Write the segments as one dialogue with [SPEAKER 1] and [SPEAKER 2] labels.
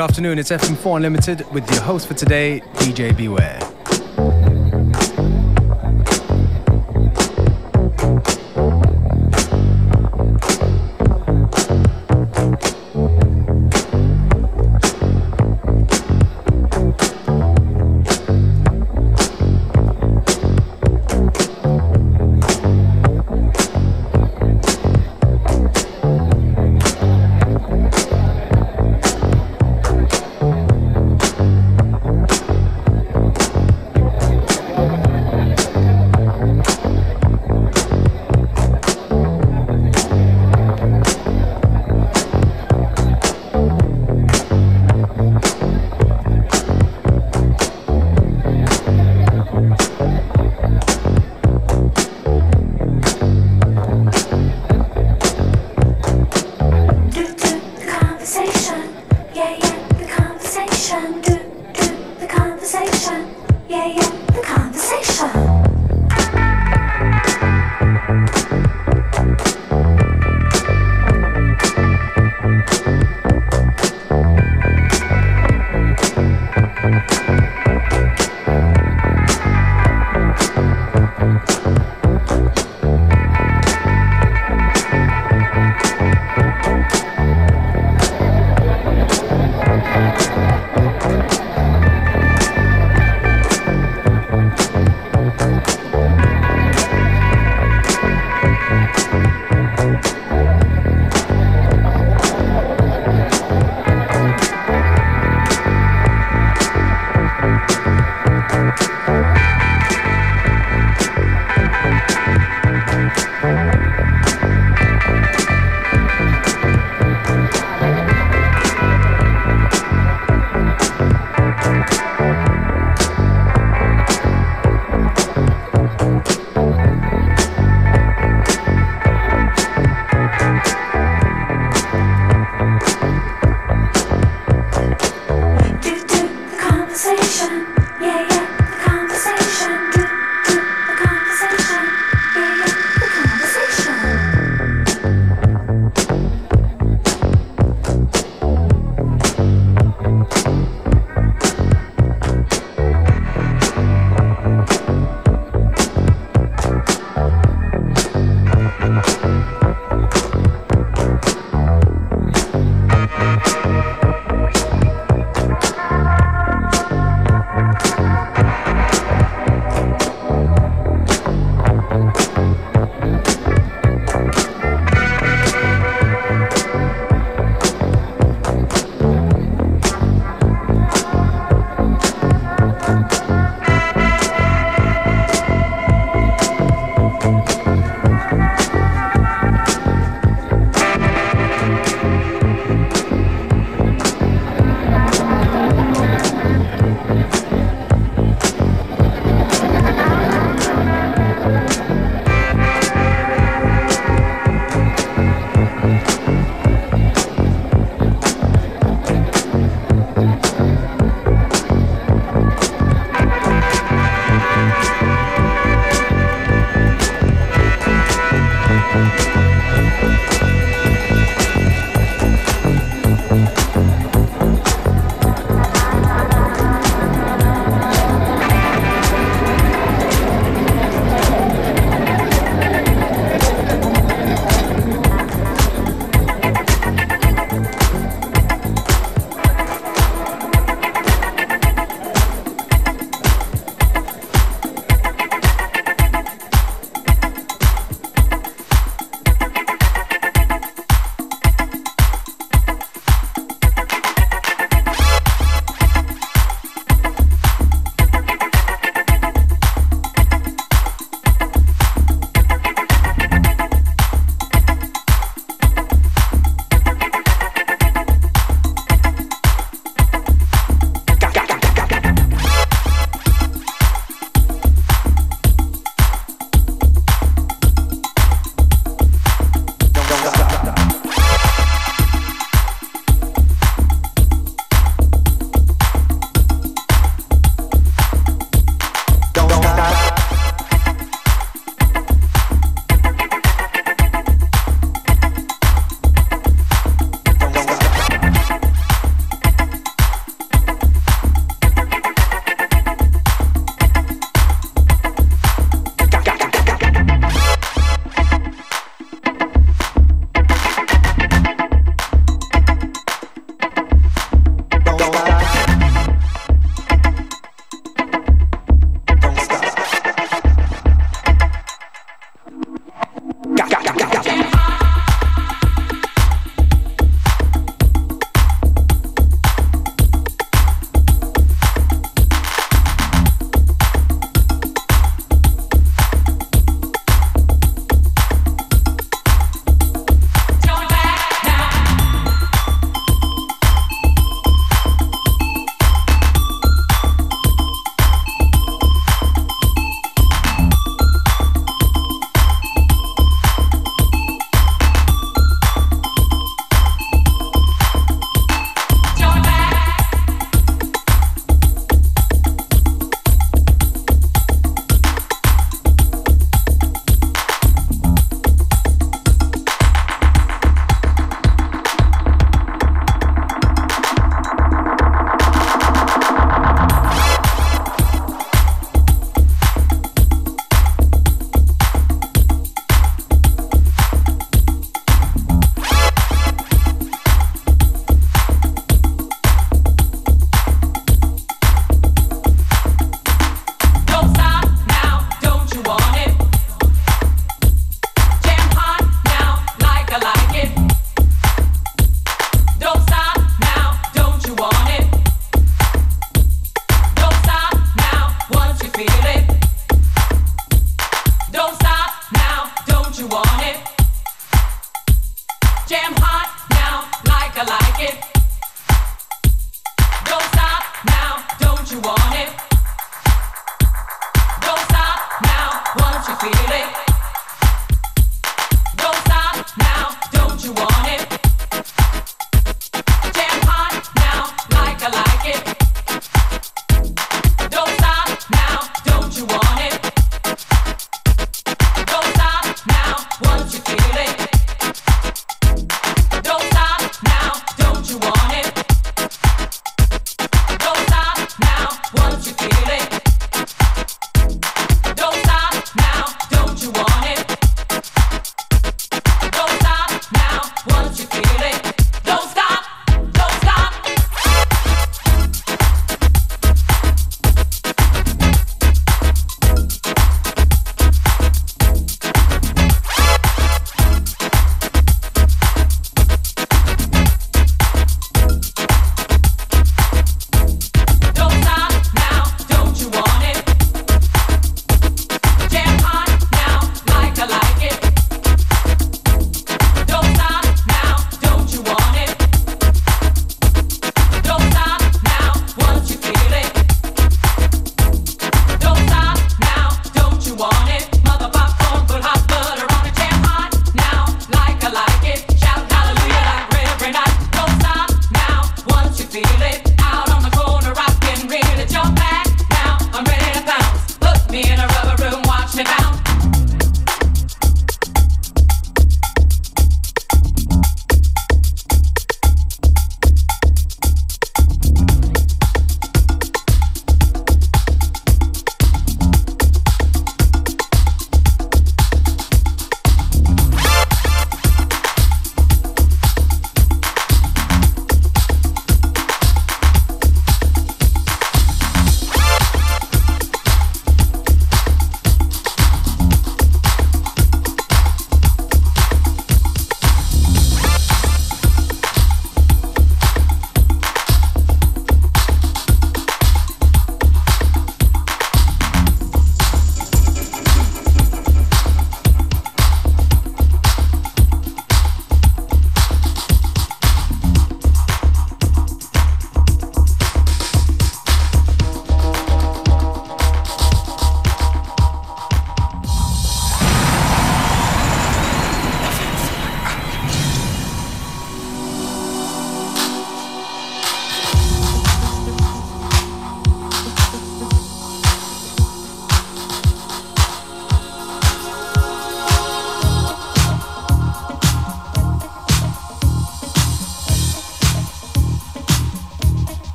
[SPEAKER 1] Good afternoon, it's FM4 Unlimited with your host for today, DJ Beware.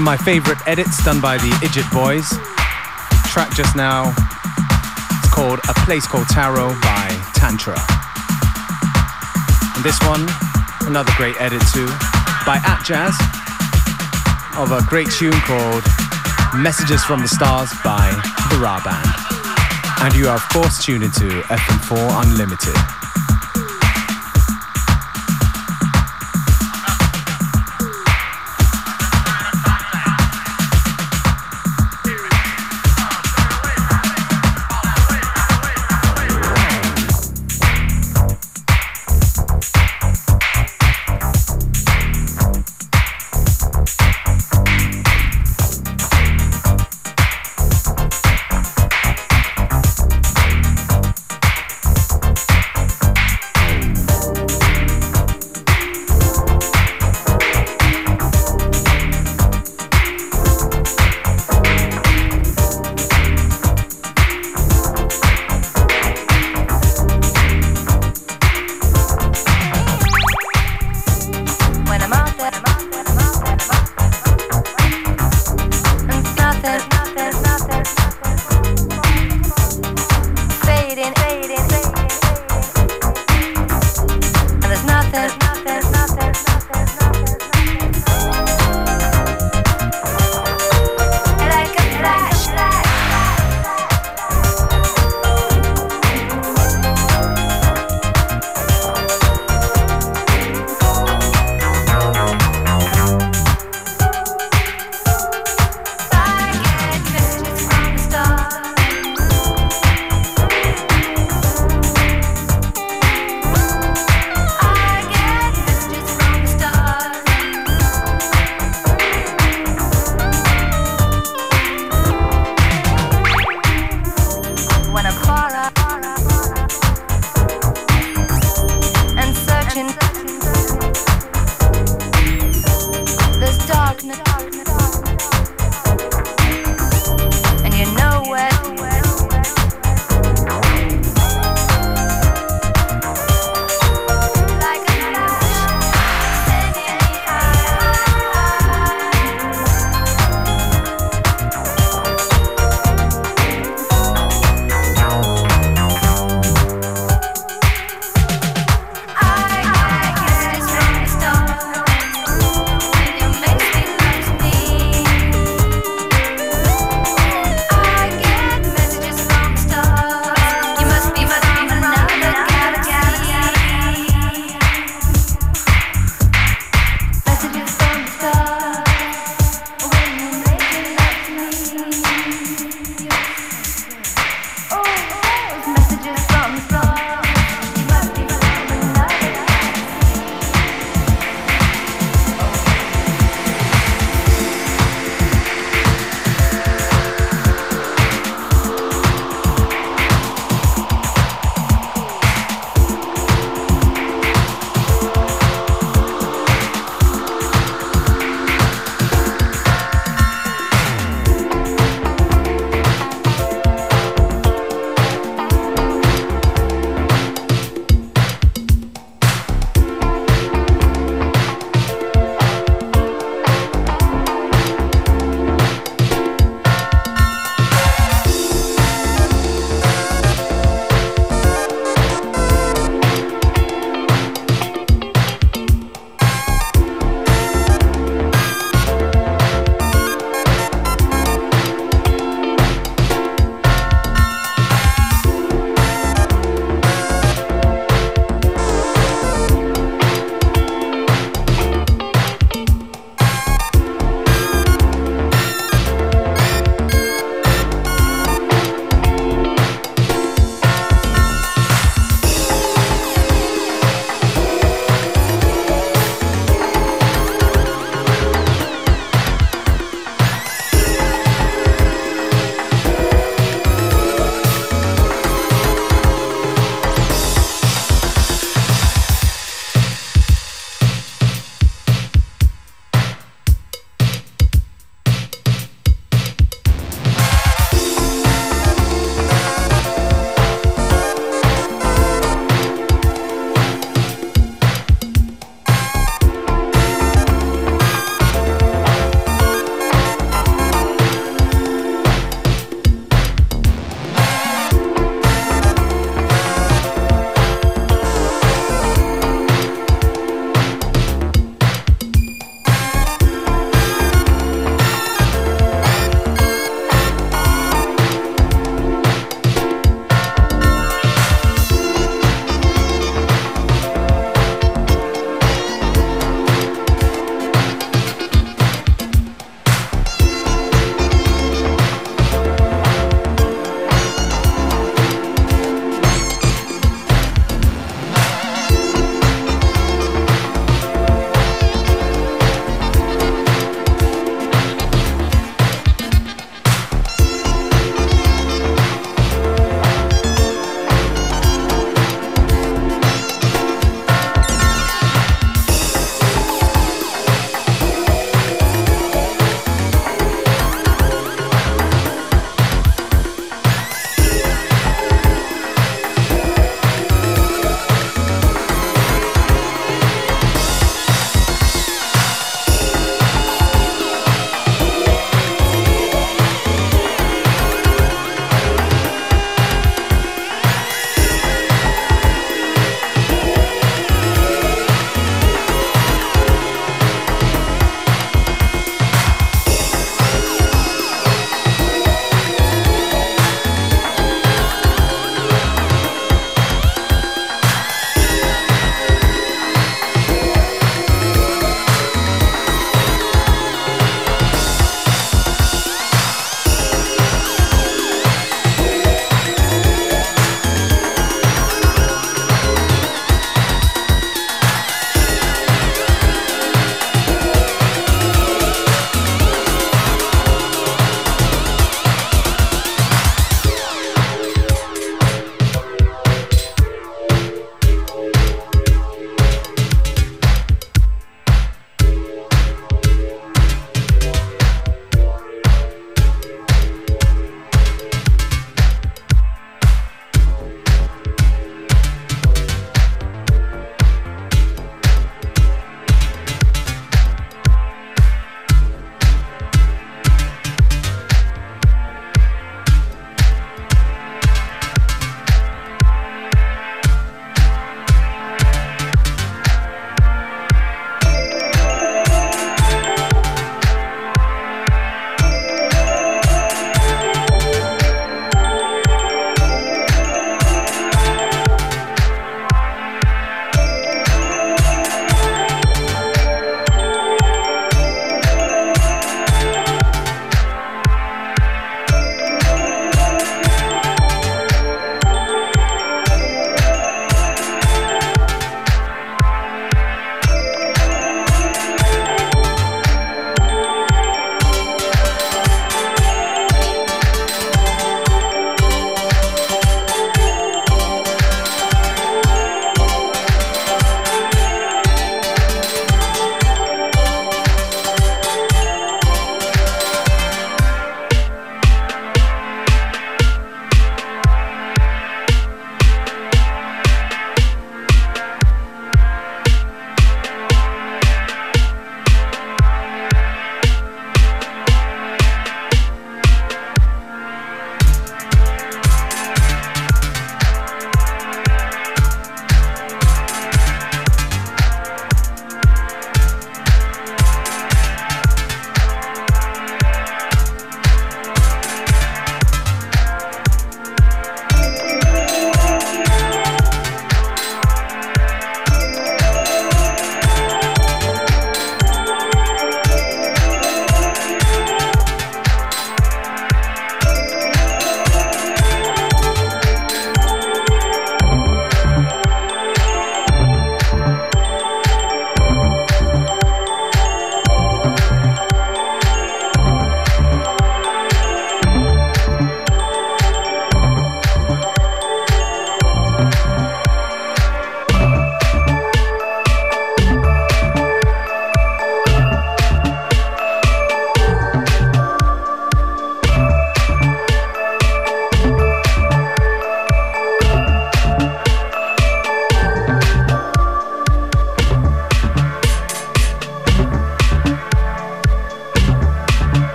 [SPEAKER 2] My favorite edits done by the Idjut Boys. Track just now, it's called A Place Called Tarot by Tantra. And this one, another great edit too, by Atjazz of a great tune called Messages from the Stars by the Rah Band. And you are of course tuned into FM4 Unlimited.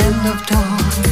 [SPEAKER 2] end of dawn.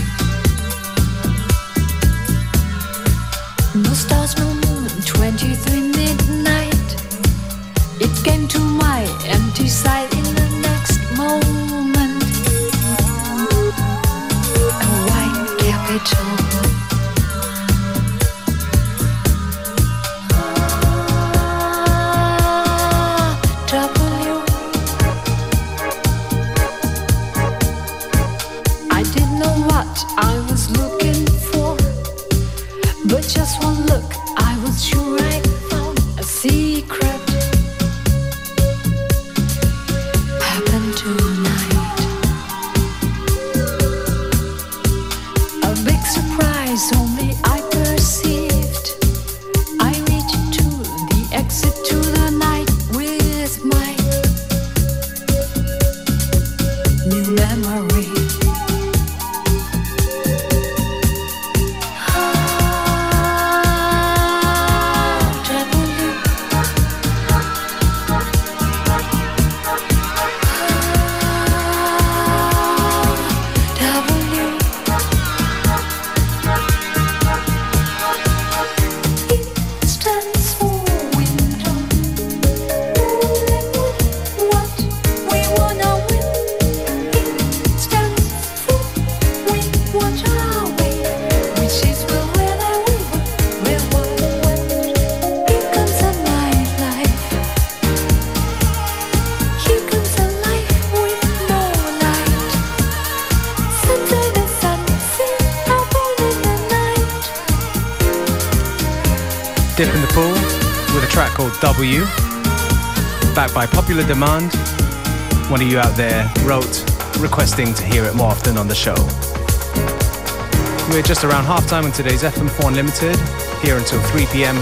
[SPEAKER 3] W, backed by popular demand. One of you out there wrote requesting to hear it more often on the show. We're just around halftime on today's FM4 Unlimited, here until 3 p.m.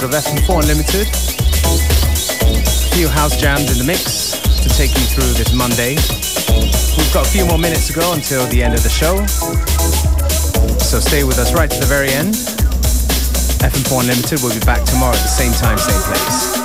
[SPEAKER 2] episode of FM4 Unlimited. A few house jams in the mix to take you through this Monday. We've got a few more minutes to go until the end of the show. So stay with us right to the very end. FM4 Unlimited will be back tomorrow at the same time, same place.